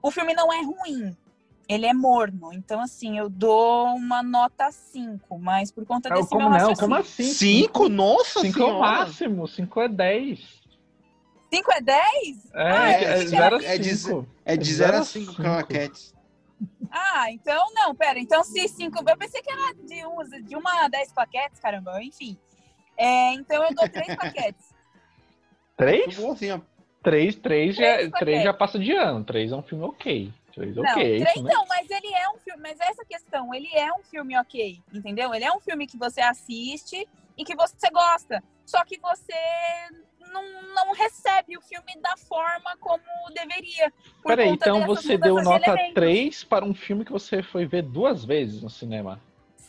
O filme não é ruim, ele é morno. Então, assim, eu dou uma nota 5, mas por conta Não, desse como meu não? raciocínio. Como assim? Cinco? Nossa 5 é o senhora! máximo, 5 é 10. 5 é 10? É, Ah, é, é, 0 é a de- 5. É de 0 a 5 claquetes. Ah, então não, pera. Então se 5. Eu pensei que era de, um, de uma a 10 plaquetes, caramba, enfim. É, então eu dou 3 plaquetes. 3? Muito bonzinho. 3, 3 já, Três 3 já passa de ano. 3 é um filme ok. 3 Não, ok, é três né? não, mas ele é um filme, mas essa questão, ele é um filme ok, entendeu? Ele é um filme que você assiste e que você gosta, só que você não, não recebe o filme da forma como deveria. Peraí, então você deu de nota elementos. 3 para um filme que você foi ver duas vezes no cinema.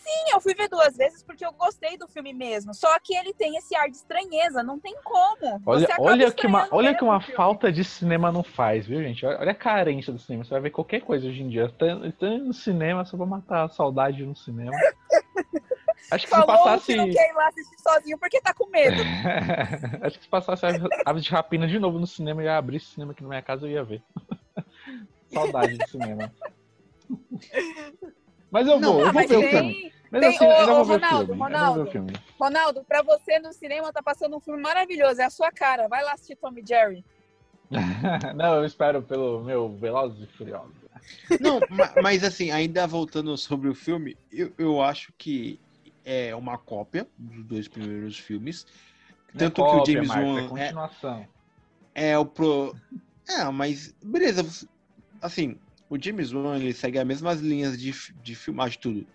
Sim, eu fui ver duas vezes porque eu gostei do filme mesmo. Só que ele tem esse ar de estranheza, não tem como. Olha, olha que uma, olha que uma filme. falta de cinema não faz, viu, gente? Olha, olha a carência do cinema. Você vai ver qualquer coisa hoje em dia. Tá, tá no cinema só pra matar a saudade no cinema. Acho que se Falou passasse. que não quer ir lá assistir sozinho porque tá com medo. Acho que se passasse Aves- de Rapina de novo no cinema e ia abrir esse cinema aqui na minha casa, eu ia ver. Saudade do cinema. Mas eu Não, vou, eu Ah, vou ver o filme. Mas tem- assim, ô, ô, Ronaldo, filme. Ronaldo. Ronaldo, pra você no cinema tá passando um filme maravilhoso. É a sua cara. Vai lá assistir Tom e Jerry. Não, eu espero pelo meu Velozes e Furiosos. Não, ma- mas assim, ainda voltando sobre o filme, eu, eu acho que é uma cópia dos dois primeiros filmes. Não é Tanto cópia, que o James é Wan é, continuação. é o pro. É, mas beleza. Assim, o James Wan ele segue as mesmas linhas de, de filmagem tudo.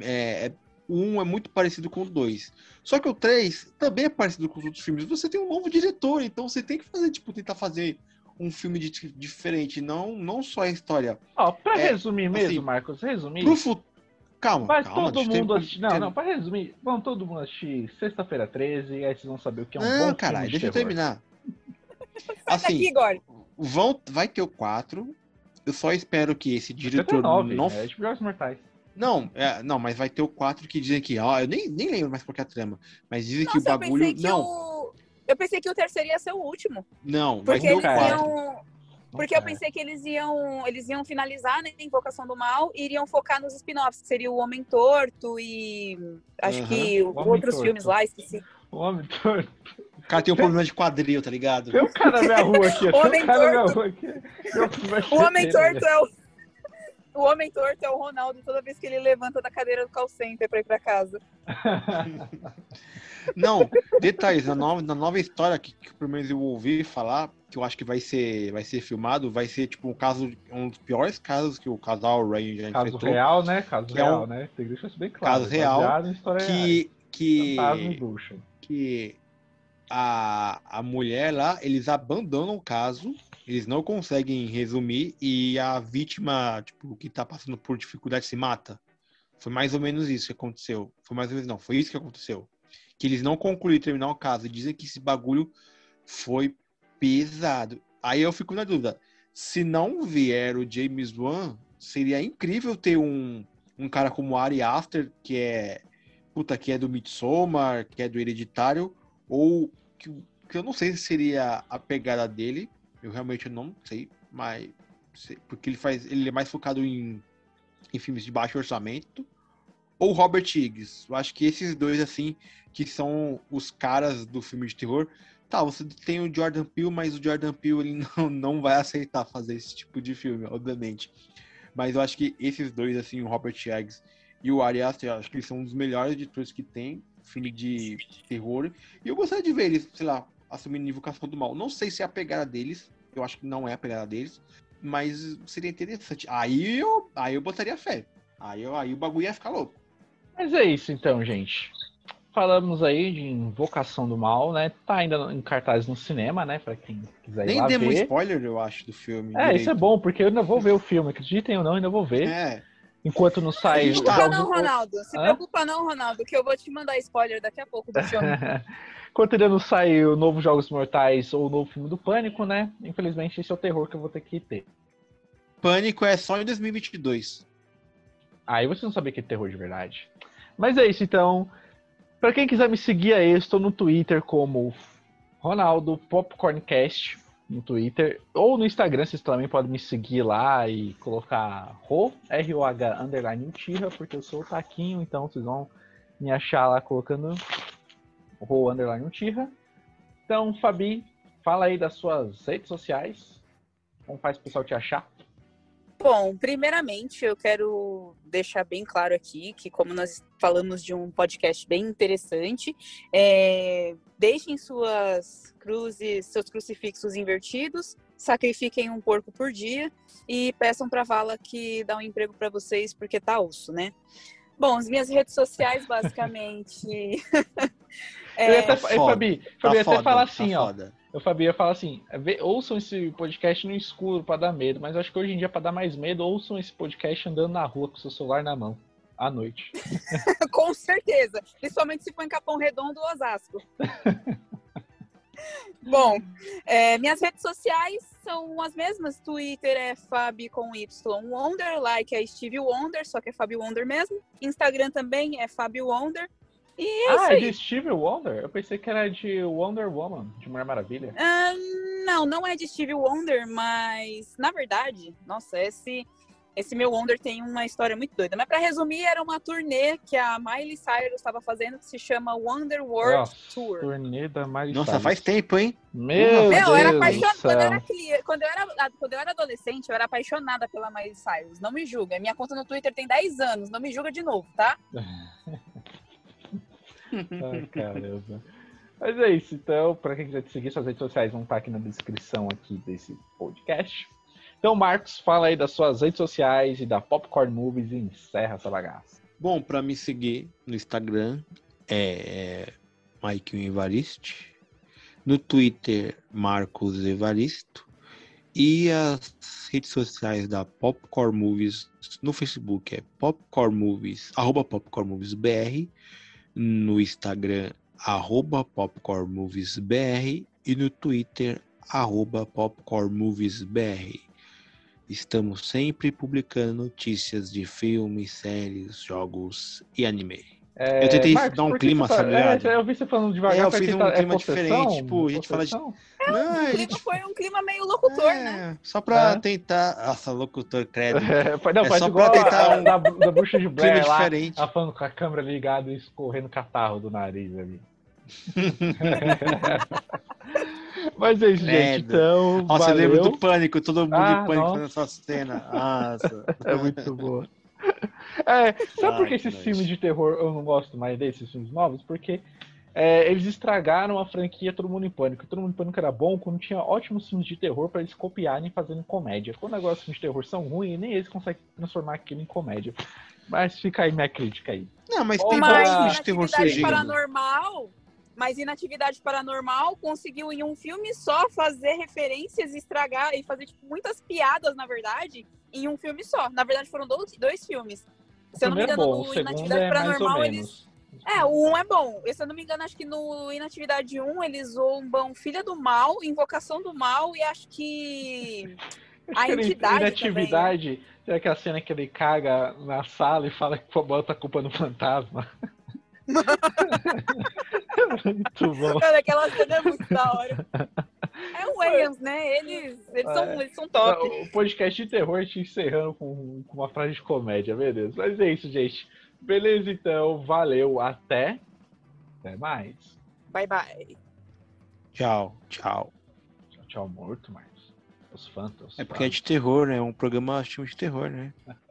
É, é- o um é muito parecido com o dois. Só que o 3 também é parecido com os outros filmes. Você tem um novo diretor, então você tem que fazer, tipo, tentar fazer um filme de- diferente, não, não só a história. Ó, pra É, resumir mesmo, assim, Marcos, resumir. Pro futuro. Calma, Vai calma. todo eu mundo assistir. Não, não, pra resumir, vão todo mundo assistir sexta-feira 13, e aí vocês vão saber o que é um Não, bom caralho, filme de deixa eu terror. terminar. Sai daqui, Assim, Igor. vão, vai ter o 4. Eu só espero que esse diretor 79, não. é Jogos Mortais. Não, é, não, mas vai ter o 4 que dizem que. Ó, eu nem, nem lembro mais qual que é a trama. Mas dizem que o Nossa, eu bagulho. pensei que Não, o. Eu pensei que o terceiro ia ser o último. não, vai Porque ter o eles cara. 4. iam. Não, Porque eu pensei que eles iam, eles iam finalizar né, Invocação do Mal e iriam focar nos spin-offs, que seria o Homem Torto e acho Aham. que Homem outros Torto. filmes lá, esqueci. O homem torto. O cara tem um problema de quadril, tá ligado? Tem um cara na minha rua aqui. Homem um cara na minha torto. rua aqui. Eu- O Homem Torto é o. O Homem Torto é o Ronaldo toda vez que ele levanta da cadeira do call center pra ir pra casa. Não, detalhes, na nova, na nova história que, que pelo menos eu ouvi falar, que eu acho que vai ser, vai ser filmado, vai ser tipo um caso, um dos piores casos que o casal Rain já Caso enfrentou. real, né? Caso Que é real, um- né? Tem que deixar isso bem claro. Caso real. Que, que, que a, a mulher lá, eles abandonam o caso, eles não conseguem resumir e a vítima, tipo, que tá passando por dificuldade se mata. Foi mais ou menos isso que aconteceu. Foi mais ou menos não, foi isso que aconteceu. Que eles não concluíram terminar o caso. Dizem que esse bagulho foi pesado. Aí eu fico na dúvida. Se não vier o James Wan, seria incrível ter um, um cara como Ari Aster, que é puta, que é do Midsommar, que é do Hereditário, ou que, que eu não sei se seria a pegada dele. Eu realmente não sei, mas porque ele faz, ele é mais focado em, em filmes de baixo orçamento. Ou Robert Higgs. Eu acho que esses dois assim que são os caras do filme de terror. Tá, você tem o Jordan Peele, mas o Jordan Peele ele não, não vai aceitar fazer esse tipo de filme, obviamente. Mas eu acho que esses dois, assim, o Robert Higgs e o Ari Aster, eu acho que eles são um dos melhores editores que tem, filme de terror. E eu gostaria de ver eles, sei lá, assumindo Invocação do Mal. Não sei se é a pegada deles, eu acho que não é a pegada deles, mas seria interessante. Aí eu, aí eu botaria fé. Aí, eu, aí o bagulho ia ficar louco. Mas é isso então, gente. Falamos aí de Invocação do Mal, né? Tá ainda em cartaz no cinema, né? Pra quem quiser ir Nem lá demos ver. spoiler, eu acho, do filme. É, isso é direito. bom, porque eu ainda vou ver o filme. Acreditem ou não, ainda vou ver. É, Enquanto não sai. A gente os Não, jogos- não, Ronaldo. Se Hã? preocupa não, Ronaldo, que eu vou te mandar spoiler daqui a pouco do filme. Enquanto ainda não sai o novo Jogos Mortais ou o novo filme do Pânico, né? Infelizmente, esse é o terror que eu vou ter que ter. Pânico é só em 2022. Aí você não sabia que é terror de verdade. Mas é isso, então. Pra quem quiser me seguir aí, eu estou no Twitter como Ronaldo Popcorncast no Twitter. Ou no Instagram, vocês também podem me seguir lá e colocar Ro, R-O-H, underline Uchiha, porque eu sou o Taquinho, então vocês vão me achar lá colocando Ro, underline Uchiha. Então, Fabi, fala aí das suas redes sociais. Como faz o pessoal te achar? Bom, primeiramente eu quero deixar bem claro aqui que, como nós falamos de um podcast bem interessante, é, deixem suas cruzes, seus crucifixos invertidos, sacrifiquem um porco por dia e peçam para a Vala que dá um emprego para vocês, porque tá osso, né? Bom, as minhas redes sociais, basicamente. Eu ia é, até, Tá. Fabi, Tá Fabi, eu ia até foda, falar tá assim, ó. foda. Eu, Fabi, ia falar assim, vê- ouçam esse podcast no escuro pra dar medo, mas eu acho que hoje em dia, pra dar mais medo, ouçam esse podcast andando na rua com seu celular na mão, à noite. Com certeza. Principalmente se for em Capão Redondo ou Osasco. Bom, é, minhas redes sociais são as mesmas. Twitter é Fabi com Y Wonder, like é Steve Wonder, só que é Fabi Wonder mesmo. Instagram também é Fabi Wonder. E é isso ah, é aí. de Steve Wonder? Eu pensei que era de Wonder Woman, de Mulher Maravilha. Ah, não, não é de Steve Wonder, mas na verdade, nossa, esse esse meu Wonder tem uma história muito doida. Mas para resumir, era uma turnê que a Miley Cyrus estava fazendo que se chama Wonder World Nossa, Tour. Turnê da Miley Nossa, Cyrus. faz tempo, hein? Meu, Meu, eu era apaixonada. Quando eu era, quando, eu era, quando eu era adolescente, eu era apaixonada pela Miley Cyrus. Não me julga. Minha conta no Twitter tem 10 anos. Não me julga de novo, tá? Ai, caramba. Mas é isso, então, para quem quiser te seguir, suas redes sociais vão estar aqui na descrição aqui desse podcast. Então, Marcos, fala aí das suas redes sociais e da Popcorn Movies e encerra essa bagaça. Bom, para me seguir no Instagram é Mike Evariste, no Twitter Marcos Evaristo e as redes sociais da Popcorn Movies no Facebook é Popcorn Movies, arroba Popcorn Movies BR, no Instagram arroba Popcorn Movies BR e no Twitter arroba Popcorn Movies BR. Estamos sempre publicando notícias de filmes, séries, jogos e anime. É, eu tentei Marcos, dar um clima, tá- sabe ligado? É, eu vi você falando devagar. É, eu fiz um tá- é clima possessão? diferente, tipo, a gente fala de- Possessão? Não, O a clima gente- foi um clima meio locutor, né? é, Só pra É. tentar. Nossa, locutor, credo. É, não, É só igual pra tentar a, um da, da bruxa de clima Blair lá, diferente. ela falando com a câmera ligada e escorrendo catarro do nariz ali. Mas é isso, gente. Então, Nossa, eu valeu. lembro do pânico, todo mundo Ah, de pânico nossa. fazendo essa cena. Nossa. É muito boa. É, sabe por Ai, que esses que filmes de terror eu não gosto mais desses filmes novos? Porque é, eles estragaram a franquia Todo Mundo em Pânico. Todo Mundo em Pânico era bom quando tinha ótimos filmes de terror pra eles copiarem fazendo comédia. Quando agora os filmes de terror são ruins, nem eles conseguem transformar aquilo em comédia. Mas fica aí minha crítica aí. Não, mas tem vários filmes de terror surgindo. paranormal. Mas inatividade paranormal conseguiu em um filme só fazer referências, estragar e fazer tipo, muitas piadas, na verdade, em um filme só. Na verdade, foram dois, dois filmes. Se eu não me é engano, bom, o no Inatividade é Paranormal, eles. É, o um é bom. E, se eu não me engano, acho que no Inatividade 1 eles zombam Filha do Mal, Invocação do Mal e acho que. A entidade. também, né? Inatividade. Tem aquela cena que ele caga na sala e fala que bota a culpa no fantasma. Muito bom. Cara, aquela cena é muito da hora. É o Wayans, né? Eles, eles, são, É. eles são top. O podcast de terror te encerrando com, com uma frase de comédia, beleza. Mas é isso, gente. Beleza, então. Valeu. Até. Até mais. Bye, bye. Tchau, tchau. Tchau, tchau, morto, Marcos. Os fãs. os É porque é de terror, né? É um programa de terror, né?